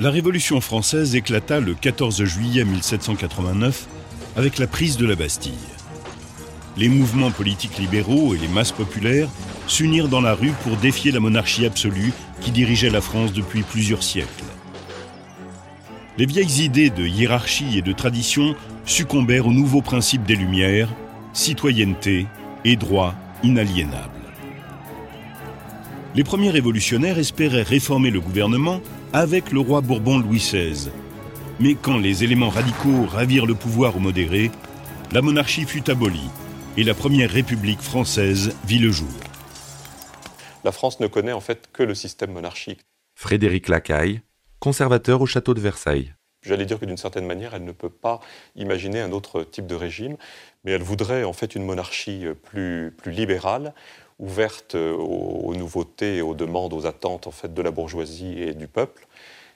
La Révolution française éclata le 14 juillet 1789 avec la prise de la Bastille. Les mouvements politiques libéraux et les masses populaires s'unirent dans la rue pour défier la monarchie absolue qui dirigeait la France depuis plusieurs siècles. Les vieilles idées de hiérarchie et de tradition succombèrent aux nouveaux principes des Lumières, citoyenneté et droits inaliénables. Les premiers révolutionnaires espéraient réformer le gouvernement avec le roi Bourbon Louis XVI. Mais quand les éléments radicaux ravirent le pouvoir aux modérés, la monarchie fut abolie et la première république française vit le jour. La France ne connaît en fait que le système monarchique. Frédéric Lacaille, conservateur au château de Versailles. J'allais dire que d'une certaine manière, elle ne peut pas imaginer un autre type de régime, mais elle voudrait en fait une monarchie plus, plus libérale, ouverte aux, nouveautés et aux demandes, aux attentes en fait de la bourgeoisie et du peuple.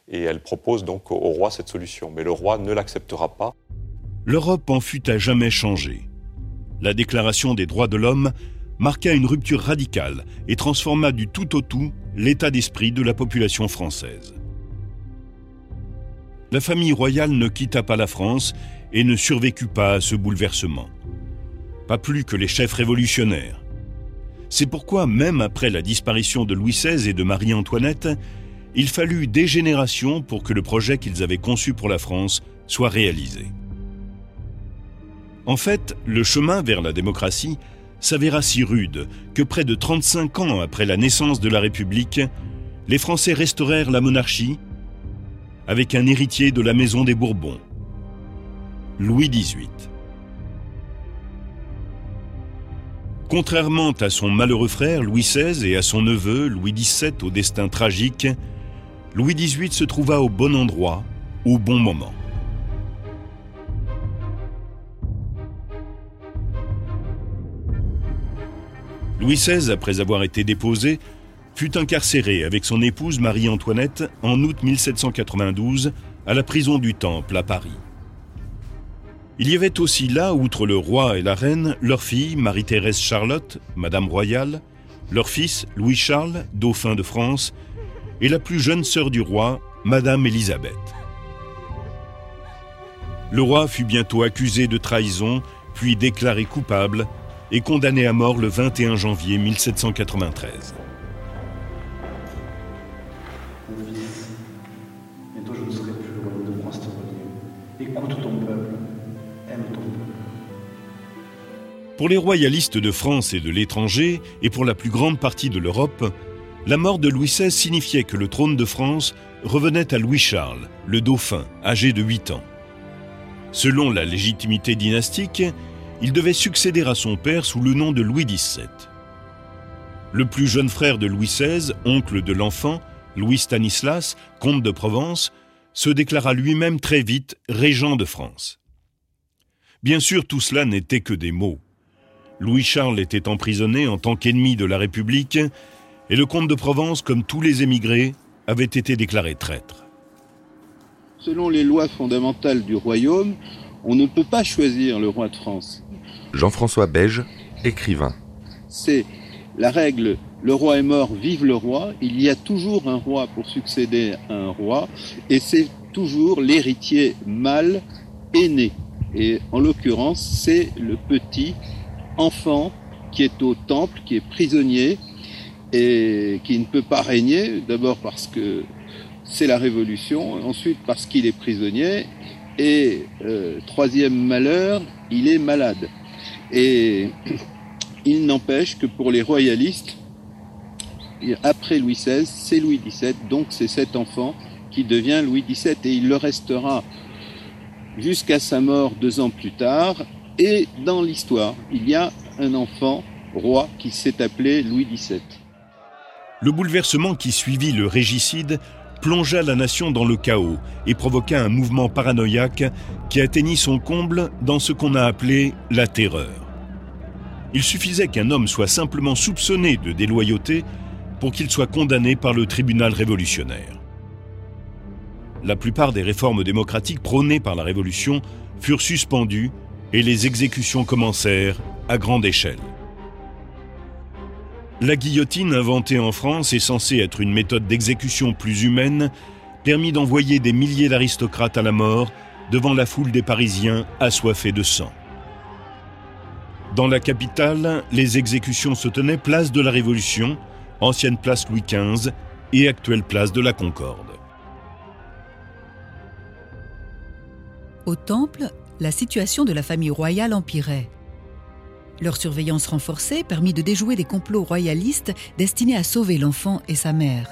Et elle propose donc au roi cette solution. Mais le roi ne l'acceptera pas. L'Europe en fut à jamais changée. La Déclaration des droits de l'homme marqua une rupture radicale et transforma du tout au tout l'état d'esprit de la population française. La famille royale ne quitta pas la France et ne survécut pas à ce bouleversement. Pas plus que les chefs révolutionnaires. C'est pourquoi, même après la disparition de Louis XVI et de Marie-Antoinette, il fallut des générations pour que le projet qu'ils avaient conçu pour la France soit réalisé. En fait, le chemin vers la démocratie s'avéra si rude que près de 35 ans après la naissance de la République, les Français restaurèrent la monarchie avec un héritier de la maison des Bourbons, Louis XVIII. Contrairement à son malheureux frère Louis XVI et à son neveu Louis XVII au destin tragique, Louis XVIII se trouva au bon endroit, au bon moment. Louis XVI, après avoir été déposé, fut incarcéré avec son épouse Marie-Antoinette en août 1792 à la prison du Temple à Paris. Il y avait aussi là, outre le roi et la reine, leur fille Marie-Thérèse Charlotte, Madame Royale, leur fils Louis-Charles, dauphin de France, et la plus jeune sœur du roi, Madame Élisabeth. Le roi fut bientôt accusé de trahison, puis déclaré coupable et condamné à mort le 21 janvier 1793. Pour les royalistes de France et de l'étranger, et pour la plus grande partie de l'Europe, la mort de Louis XVI signifiait que le trône de France revenait à Louis-Charles, le dauphin, âgé de 8 ans. Selon la légitimité dynastique, il devait succéder à son père sous le nom de Louis XVII. Le plus jeune frère de Louis XVI, oncle de l'enfant, Louis Stanislas, comte de Provence, se déclara lui-même très vite régent de France. Bien sûr, tout cela n'était que des mots. Louis-Charles était emprisonné en tant qu'ennemi de la République et le comte de Provence, comme tous les émigrés, avait été déclaré traître. Selon les lois fondamentales du royaume, on ne peut pas choisir le roi de France. Jean-François Beige, écrivain. C'est la règle, le roi est mort, vive le roi. Il y a toujours un roi pour succéder à un roi, et c'est toujours l'héritier mâle aîné. Et en l'occurrence, c'est le petit enfant qui est au temple, qui est prisonnier et qui ne peut pas régner, d'abord parce que c'est la révolution, ensuite parce qu'il est prisonnier, et euh, troisième malheur, il est malade. Et il n'empêche que pour les royalistes, après Louis XVI, c'est Louis XVII, donc c'est cet enfant qui devient Louis XVII, et il le restera jusqu'à sa mort deux ans plus tard, et dans l'histoire, il y a un enfant roi qui s'est appelé Louis XVII. Le bouleversement qui suivit le régicide plongea la nation dans le chaos et provoqua un mouvement paranoïaque qui atteignit son comble dans ce qu'on a appelé la terreur. Il suffisait qu'un homme soit simplement soupçonné de déloyauté pour qu'il soit condamné par le tribunal révolutionnaire. La plupart des réformes démocratiques prônées par la Révolution furent suspendues et les exécutions commencèrent à grande échelle. La guillotine inventée en France est censée être une méthode d'exécution plus humaine, permis d'envoyer des milliers d'aristocrates à la mort devant la foule des Parisiens assoiffés de sang. Dans la capitale, les exécutions se tenaient place de la Révolution, ancienne place Louis XV et actuelle place de la Concorde. Au Temple, la situation de la famille royale empirait. Leur surveillance renforcée permit de déjouer des complots royalistes destinés à sauver l'enfant et sa mère.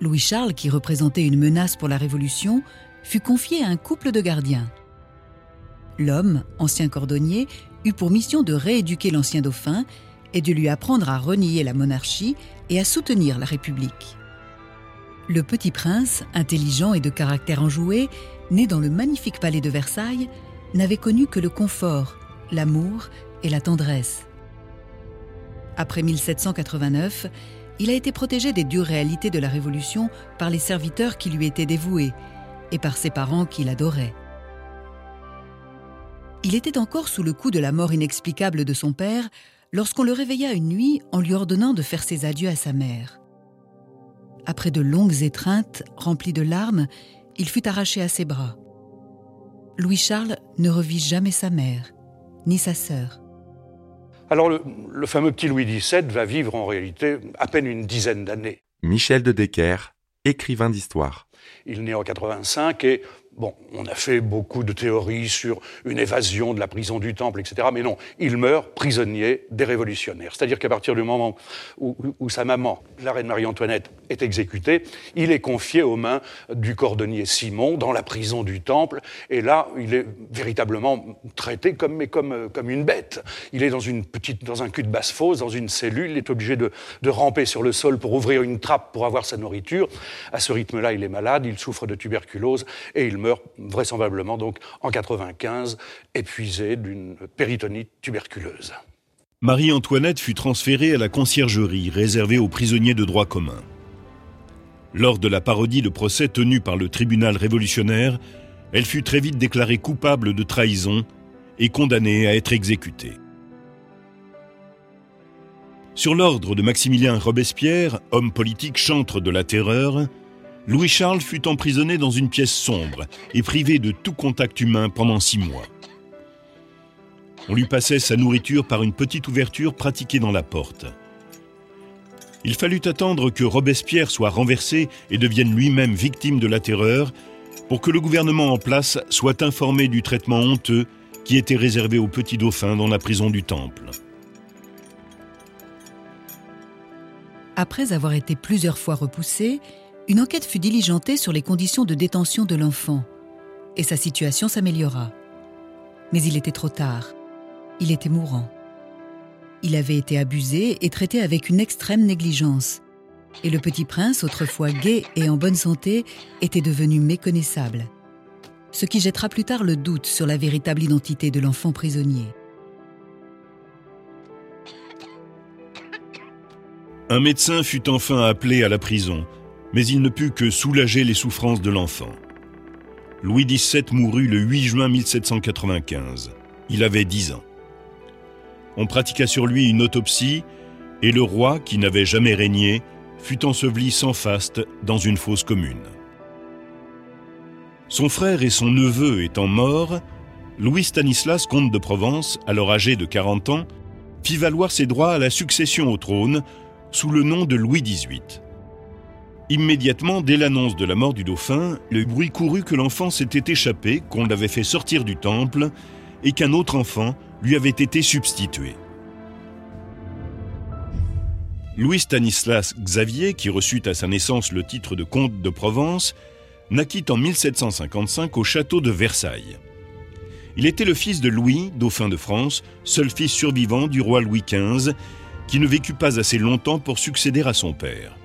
Louis-Charles, qui représentait une menace pour la Révolution, fut confié à un couple de gardiens. L'homme, ancien cordonnier, eut pour mission de rééduquer l'ancien dauphin et de lui apprendre à renier la monarchie et à soutenir la République. Le petit prince, intelligent et de caractère enjoué, né dans le magnifique palais de Versailles, n'avait connu que le confort, l'amour et la tendresse. Après 1789, il a été protégé des dures réalités de la Révolution par les serviteurs qui lui étaient dévoués et par ses parents qu'il adorait. Il était encore sous le coup de la mort inexplicable de son père lorsqu'on le réveilla une nuit en lui ordonnant de faire ses adieux à sa mère. Après de longues étreintes remplies de larmes, il fut arraché à ses bras. Louis-Charles ne revit jamais sa mère, ni sa sœur. Alors le, le, fameux petit Louis XVII va vivre en réalité à peine une dizaine d'années. Michel de Decker, écrivain d'histoire. Il naît en 85 et Bon, on a fait beaucoup de théories sur une évasion de la prison du Temple, etc. Mais non, il meurt prisonnier des révolutionnaires. C'est-à-dire qu'à partir du moment où, sa maman, la reine Marie-Antoinette, est exécutée, il est confié aux mains du cordonnier Simon dans la prison du Temple. Et là, il est véritablement traité comme, mais comme, comme une bête. Il est dans, une petite, dans un cul de basse-fosse, dans une cellule. Il est obligé de, de ramper sur le sol pour ouvrir une trappe pour avoir sa nourriture. À ce rythme-là, il est malade, il souffre de tuberculose et il meurt vraisemblablement donc en 95, épuisé d'une péritonite tuberculeuse. Marie-Antoinette fut transférée à la conciergerie réservée aux prisonniers de droit commun. Lors de la parodie de procès tenue par le tribunal révolutionnaire, elle fut très vite déclarée coupable de trahison et condamnée à être exécutée. Sur l'ordre de Maximilien Robespierre, homme politique chantre de la terreur, Louis-Charles fut emprisonné dans une pièce sombre et privé de tout contact humain pendant six mois. On lui passait sa nourriture par une petite ouverture pratiquée dans la porte. Il fallut attendre que Robespierre soit renversé et devienne lui-même victime de la terreur pour que le gouvernement en place soit informé du traitement honteux qui était réservé au petit dauphin dans la prison du Temple. Après avoir été plusieurs fois repoussé, une enquête fut diligentée sur les conditions de détention de l'enfant, et sa situation s'améliora. Mais il était trop tard. Il était mourant. Il avait été abusé et traité avec une extrême négligence. Et le petit prince, autrefois gai et en bonne santé, était devenu méconnaissable. Ce qui jettera plus tard le doute sur la véritable identité de l'enfant prisonnier. Un médecin fut enfin appelé à la prison mais il ne put que soulager les souffrances de l'enfant. Louis XVII mourut le 8 juin 1795. Il avait 10 ans. On pratiqua sur lui une autopsie et le roi, qui n'avait jamais régné, fut enseveli sans faste dans une fosse commune. Son frère et son neveu étant morts, Louis Stanislas, comte de Provence, alors âgé de 40 ans, fit valoir ses droits à la succession au trône sous le nom de Louis XVIII. Immédiatement, dès l'annonce de la mort du dauphin, le bruit courut que l'enfant s'était échappé, qu'on l'avait fait sortir du temple, et qu'un autre enfant lui avait été substitué. Louis Stanislas Xavier, qui reçut à sa naissance le titre de comte de Provence, naquit en 1755 au château de Versailles. Il était le fils de Louis, dauphin de France, seul fils survivant du roi Louis XV, qui ne vécut pas assez longtemps pour succéder à son père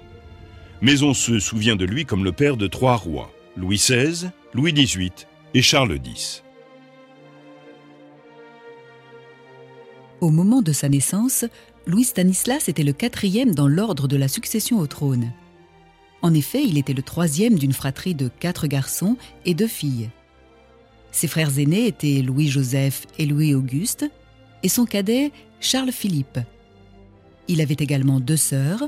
mais on se souvient de lui comme le père de trois rois, Louis XVI, Louis XVIII et Charles X. Au moment de sa naissance, Louis Stanislas était le quatrième dans l'ordre de la succession au trône. En effet, il était le troisième d'une fratrie de quatre garçons et deux filles. Ses frères aînés étaient Louis-Joseph et Louis-Auguste, et son cadet Charles-Philippe. Il avait également deux sœurs,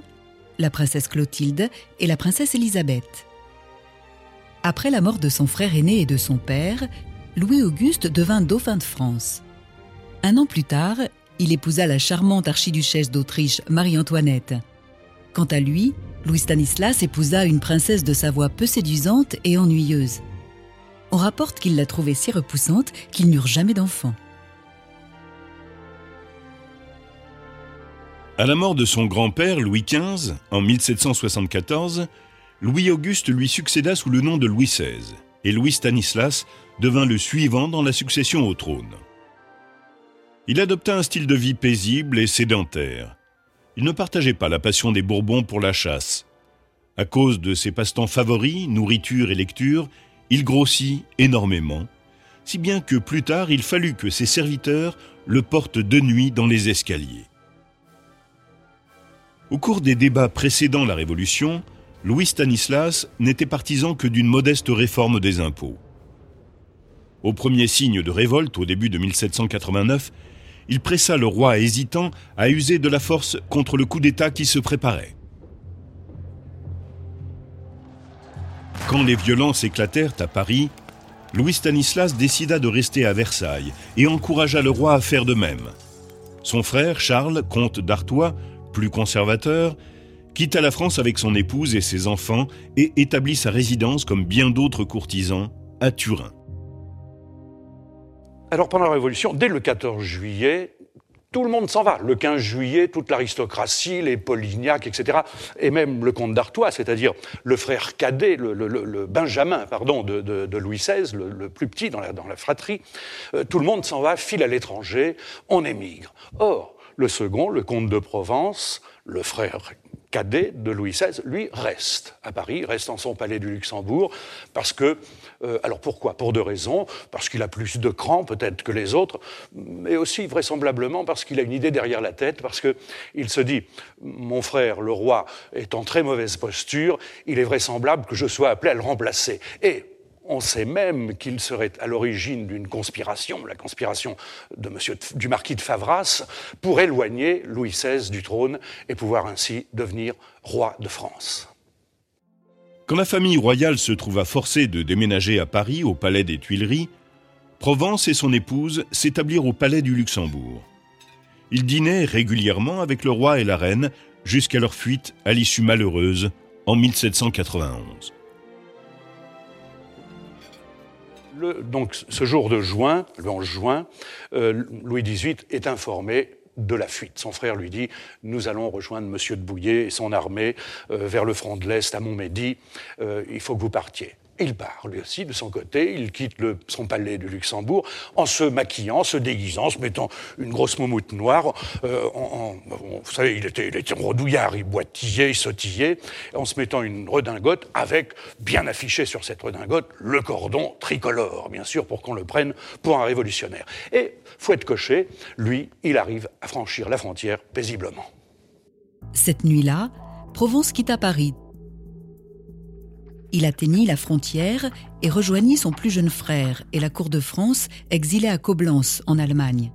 la princesse Clotilde et la princesse Élisabeth. Après la mort de son frère aîné et de son père, Louis-Auguste devint dauphin de France. Un an plus tard, il épousa la charmante archiduchesse d'Autriche Marie-Antoinette. Quant à lui, Louis Stanislas épousa une princesse de Savoie peu séduisante et ennuyeuse. On rapporte qu'il la trouvait si repoussante qu'ils n'eurent jamais d'enfant. À la mort de son grand-père Louis XV en 1774, Louis-Auguste lui succéda sous le nom de Louis XVI, et Louis Stanislas devint le suivant dans la succession au trône. Il adopta un style de vie paisible et sédentaire. Il ne partageait pas la passion des Bourbons pour la chasse. À cause de ses passe-temps favoris, nourriture et lecture, il grossit énormément, si bien que plus tard il fallut que ses serviteurs le portent de nuit dans les escaliers. Au cours des débats précédant la Révolution, Louis Stanislas n'était partisan que d'une modeste réforme des impôts. Au premier signe de révolte, au début de 1789, il pressa le roi hésitant à user de la force contre le coup d'État qui se préparait. Quand les violences éclatèrent à Paris, Louis Stanislas décida de rester à Versailles et encouragea le roi à faire de même. Son frère Charles, comte d'Artois, plus conservateur, quitta la France avec son épouse et ses enfants et établit sa résidence, comme bien d'autres courtisans, à Turin. Alors pendant la Révolution, dès le 14 juillet, tout le monde s'en va. Le 15 juillet, toute l'aristocratie, les Polignac, etc., et même le comte d'Artois, c'est-à-dire le frère cadet, le, Benjamin, pardon, de, Louis XVI, le, plus petit dans la, dans la fratrie, euh, tout le monde s'en va, file à l'étranger, on émigre. Or, le second, le comte de Provence, le frère cadet de Louis XVI, lui reste à Paris, reste en son palais du Luxembourg, parce que, euh, alors pourquoi? Pour deux raisons, parce qu'il a plus de cran peut-être que les autres, mais aussi vraisemblablement parce qu'il a une idée derrière la tête, parce qu'il se dit, mon frère, le roi, est en très mauvaise posture, il est vraisemblable que je sois appelé à le remplacer. Et on sait même qu'il serait à l'origine d'une conspiration, la conspiration de monsieur, du marquis de Favras, pour éloigner Louis XVI du trône et pouvoir ainsi devenir roi de France. Quand la famille royale se trouva forcée de déménager à Paris, au palais des Tuileries, Provence et son épouse s'établirent au palais du Luxembourg. Ils dînaient régulièrement avec le roi et la reine jusqu'à leur fuite à l'issue malheureuse en 1791. Donc ce jour de juin, le 11 juin, euh, Louis XVIII est informé de la fuite. Son frère lui dit Nous allons rejoindre M. de Bouillé et son armée euh, vers le front de l'Est à Montmédy. Euh, il faut que vous partiez. Il part, lui aussi, de son côté. Il quitte son palais du Luxembourg en se maquillant, se déguisant, se mettant une grosse moumoute noire. Euh, vous savez, il était, il était redouillard, il boitillait, il sautillait, en se mettant une redingote avec, bien affiché sur cette redingote, le cordon tricolore, bien sûr, pour qu'on le prenne pour un révolutionnaire. Et, fouette cocher, lui, il arrive à franchir la frontière paisiblement. Cette nuit-là, Provence quitta Paris il atteignit la frontière et rejoignit son plus jeune frère et la cour de France, exilé à Coblence, en Allemagne.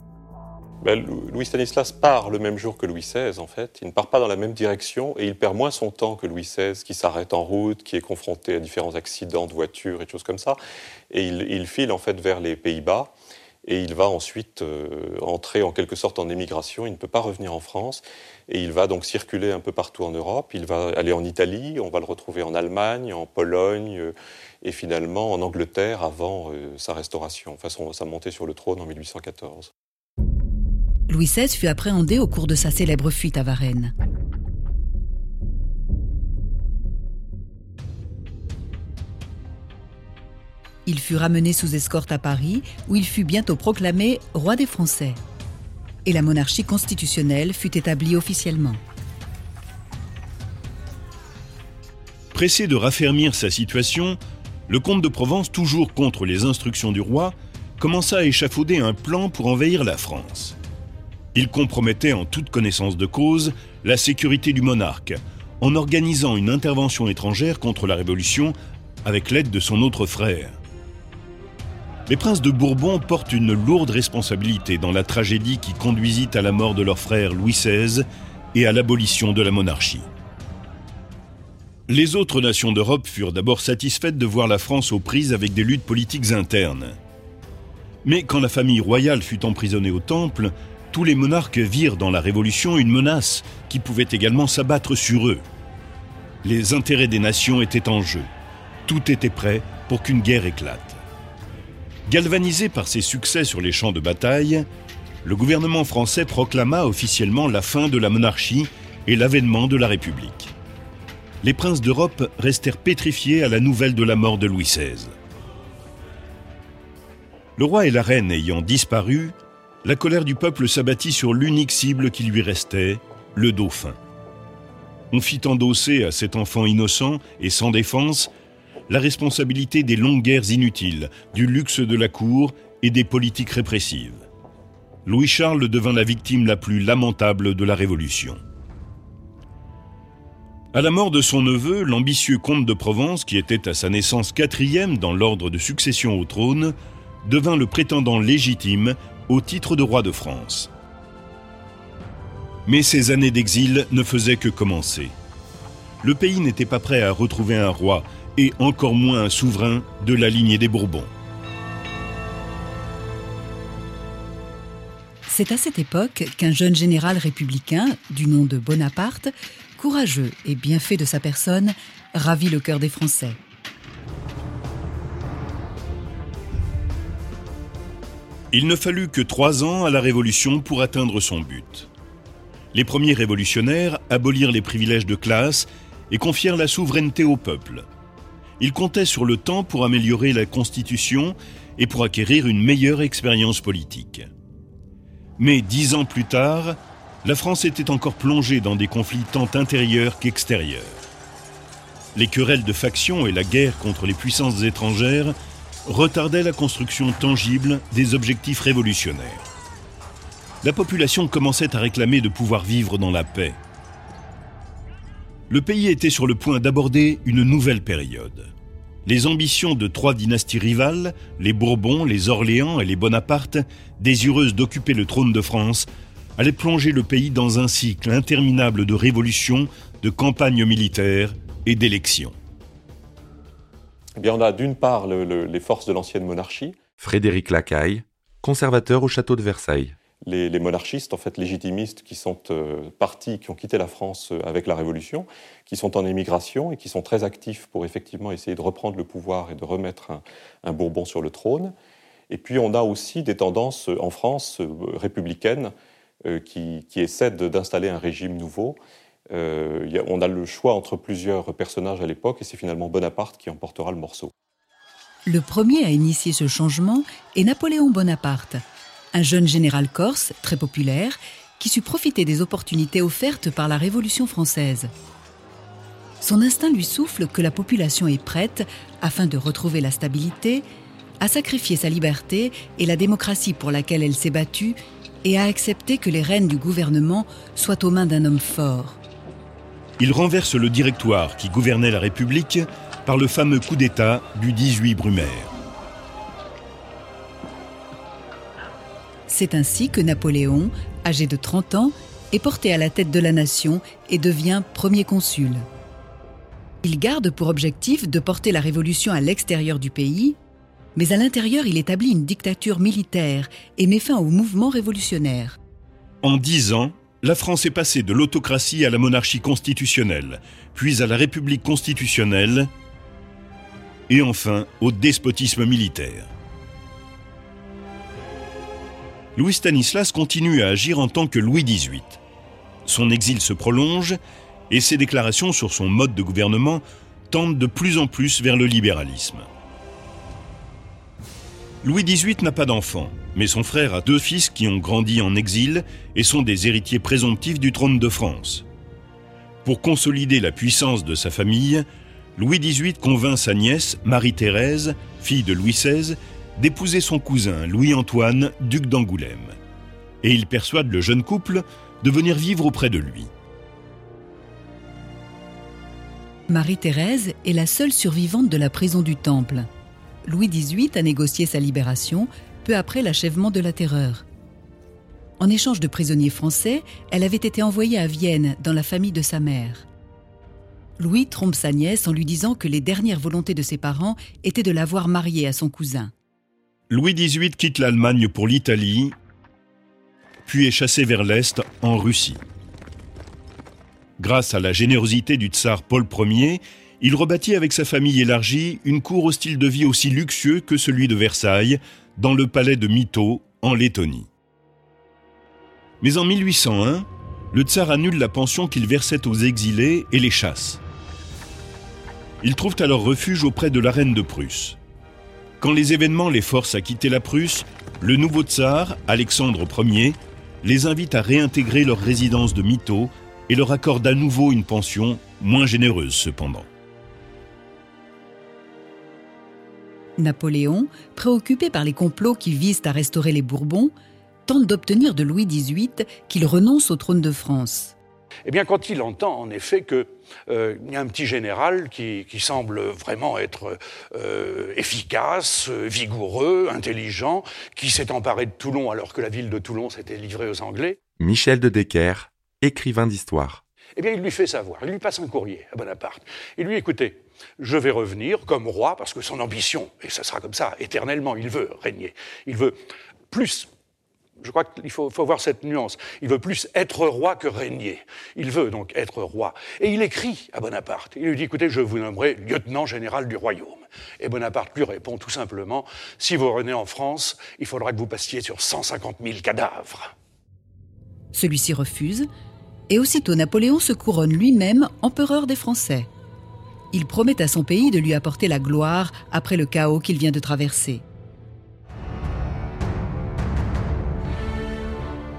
Ben, Louis Stanislas part le même jour que Louis XVI, en fait. Il ne part pas dans la même direction et il perd moins son temps que Louis XVI, qui s'arrête en route, qui est confronté à différents accidents de voiture et choses comme ça. Et il, il file, en fait, vers les Pays-Bas et il va ensuite euh, entrer en quelque sorte en émigration. Il ne peut pas revenir en France et il va donc circuler un peu partout en Europe. Il va aller en Italie, on va le retrouver en Allemagne, en Pologne euh, et finalement en Angleterre avant euh, sa restauration, enfin sa montée sur le trône en 1814. Louis XVI fut appréhendé au cours de sa célèbre fuite à Varennes. Il fut ramené sous escorte à Paris, où il fut bientôt proclamé roi des Français. Et la monarchie constitutionnelle fut établie officiellement. Pressé de raffermir sa situation, le comte de Provence, toujours contre les instructions du roi, commença à échafauder un plan pour envahir la France. Il compromettait en toute connaissance de cause la sécurité du monarque, en organisant une intervention étrangère contre la Révolution avec l'aide de son autre frère. Les princes de Bourbon portent une lourde responsabilité dans la tragédie qui conduisit à la mort de leur frère Louis XVI et à l'abolition de la monarchie. Les autres nations d'Europe furent d'abord satisfaites de voir la France aux prises avec des luttes politiques internes. Mais quand la famille royale fut emprisonnée au Temple, tous les monarques virent dans la Révolution une menace qui pouvait également s'abattre sur eux. Les intérêts des nations étaient en jeu. Tout était prêt pour qu'une guerre éclate. Galvanisé par ses succès sur les champs de bataille, le gouvernement français proclama officiellement la fin de la monarchie et l'avènement de la République. Les princes d'Europe restèrent pétrifiés à la nouvelle de la mort de Louis XVI. Le roi et la reine ayant disparu, la colère du peuple s'abattit sur l'unique cible qui lui restait, le dauphin. On fit endosser à cet enfant innocent et sans défense la responsabilité des longues guerres inutiles, du luxe de la cour et des politiques répressives. Louis-Charles devint la victime la plus lamentable de la Révolution. À la mort de son neveu, l'ambitieux comte de Provence, qui était à sa naissance quatrième dans l'ordre de succession au trône, devint le prétendant légitime au titre de roi de France. Mais ces années d'exil ne faisaient que commencer. Le pays n'était pas prêt à retrouver un roi, et encore moins un souverain de la lignée des Bourbons. C'est à cette époque qu'un jeune général républicain, du nom de Bonaparte, courageux et bien fait de sa personne, ravit le cœur des Français. Il ne fallut que trois ans à la Révolution pour atteindre son but. Les premiers révolutionnaires abolirent les privilèges de classe et confièrent la souveraineté au peuple. Ils comptaient sur le temps pour améliorer la Constitution et pour acquérir une meilleure expérience politique. Mais dix ans plus tard, la France était encore plongée dans des conflits tant intérieurs qu'extérieurs. Les querelles de factions et la guerre contre les puissances étrangères retardait la construction tangible des objectifs révolutionnaires. La population commençait à réclamer de pouvoir vivre dans la paix. Le pays était sur le point d'aborder une nouvelle période. Les ambitions de trois dynasties rivales, les Bourbons, les Orléans et les Bonaparte, désireuses d'occuper le trône de France, allaient plonger le pays dans un cycle interminable de révolutions, de campagnes militaires et d'élections. Eh bien, on a d'une part les forces de l'ancienne monarchie. Frédéric Lacaille, conservateur au château de Versailles. Les, monarchistes, en fait légitimistes, qui sont euh, partis, qui ont quitté la France euh, avec la Révolution, qui sont en émigration et qui sont très actifs pour effectivement essayer de reprendre le pouvoir et de remettre un, Bourbon sur le trône. Et puis on a aussi des tendances euh, en France républicaines qui, essaient d'installer un régime nouveau on a le choix entre plusieurs personnages à l'époque et c'est finalement Bonaparte qui emportera le morceau. Le premier à initier ce changement est Napoléon Bonaparte, un jeune général corse très populaire qui sut profiter des opportunités offertes par la Révolution française. Son instinct lui souffle que la population est prête, afin de retrouver la stabilité, à sacrifier sa liberté et la démocratie pour laquelle elle s'est battue et à accepter que les rênes du gouvernement soient aux mains d'un homme fort il renverse le directoire qui gouvernait la République par le fameux coup d'État du 18 Brumaire. C'est ainsi que Napoléon, âgé de 30 ans, est porté à la tête de la nation et devient premier consul. Il garde pour objectif de porter la révolution à l'extérieur du pays, mais à l'intérieur il établit une dictature militaire et met fin au mouvement révolutionnaire. En dix ans, la France est passée de l'autocratie à la monarchie constitutionnelle, puis à la République constitutionnelle, et enfin au despotisme militaire. Louis Stanislas continue à agir en tant que Louis XVIII. Son exil se prolonge et ses déclarations sur son mode de gouvernement tendent de plus en plus vers le libéralisme. Louis XVIII n'a pas d'enfant, mais son frère a deux fils qui ont grandi en exil et sont des héritiers présomptifs du trône de France. Pour consolider la puissance de sa famille, Louis XVIII convainc sa nièce, Marie-Thérèse, fille de Louis XVI, d'épouser son cousin, Louis-Antoine, duc d'Angoulême. Et il persuade le jeune couple de venir vivre auprès de lui. Marie-Thérèse est la seule survivante de la prison du Temple. Louis XVIII a négocié sa libération peu après l'achèvement de la Terreur. En échange de prisonniers français, elle avait été envoyée à Vienne dans la famille de sa mère. Louis trompe sa nièce en lui disant que les dernières volontés de ses parents étaient de l'avoir mariée à son cousin. Louis XVIII quitte l'Allemagne pour l'Italie, puis est chassé vers l'Est, en Russie. Grâce à la générosité du tsar Paul Ier, il rebâtit avec sa famille élargie une cour au style de vie aussi luxueux que celui de Versailles, dans le palais de Mito, en Lettonie. Mais en 1801, le tsar annule la pension qu'il versait aux exilés et les chasse. Ils trouvent alors refuge auprès de la reine de Prusse. Quand les événements les forcent à quitter la Prusse, le nouveau tsar, Alexandre Ier, les invite à réintégrer leur résidence de Mito et leur accorde à nouveau une pension, moins généreuse cependant. Napoléon, préoccupé par les complots qui visent à restaurer les Bourbons, tente d'obtenir de Louis XVIII qu'il renonce au trône de France. Eh bien, quand il entend en effet qu'il euh, y a un petit général qui, semble vraiment être euh, efficace, vigoureux, intelligent, qui s'est emparé de Toulon alors que la ville de Toulon s'était livrée aux Anglais. Michel de Decker, écrivain d'histoire. Eh bien, il lui fait savoir, il lui passe un courrier à Bonaparte. Il lui écoutez, je vais revenir comme roi, parce que son ambition, et ça sera comme ça, éternellement, il veut régner. Il veut plus je crois qu'il faut, voir cette nuance. Il veut plus être roi que régner. Il veut donc être roi. Et il écrit à Bonaparte. Il lui dit, écoutez, je vous nommerai lieutenant général du royaume. Et Bonaparte lui répond tout simplement, si vous revenez en France, il faudra que vous passiez sur 150 000 cadavres. Celui-ci refuse, et aussitôt Napoléon se couronne lui-même empereur des Français. Il promet à son pays de lui apporter la gloire après le chaos qu'il vient de traverser.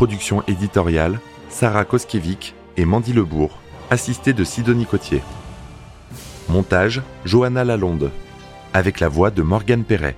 Production éditoriale, Sarah Koskiewicz et Mandy Lebourg, assistée de Sidonie Cotier. Montage, Johanna Lalonde, avec la voix de Morgane Perret.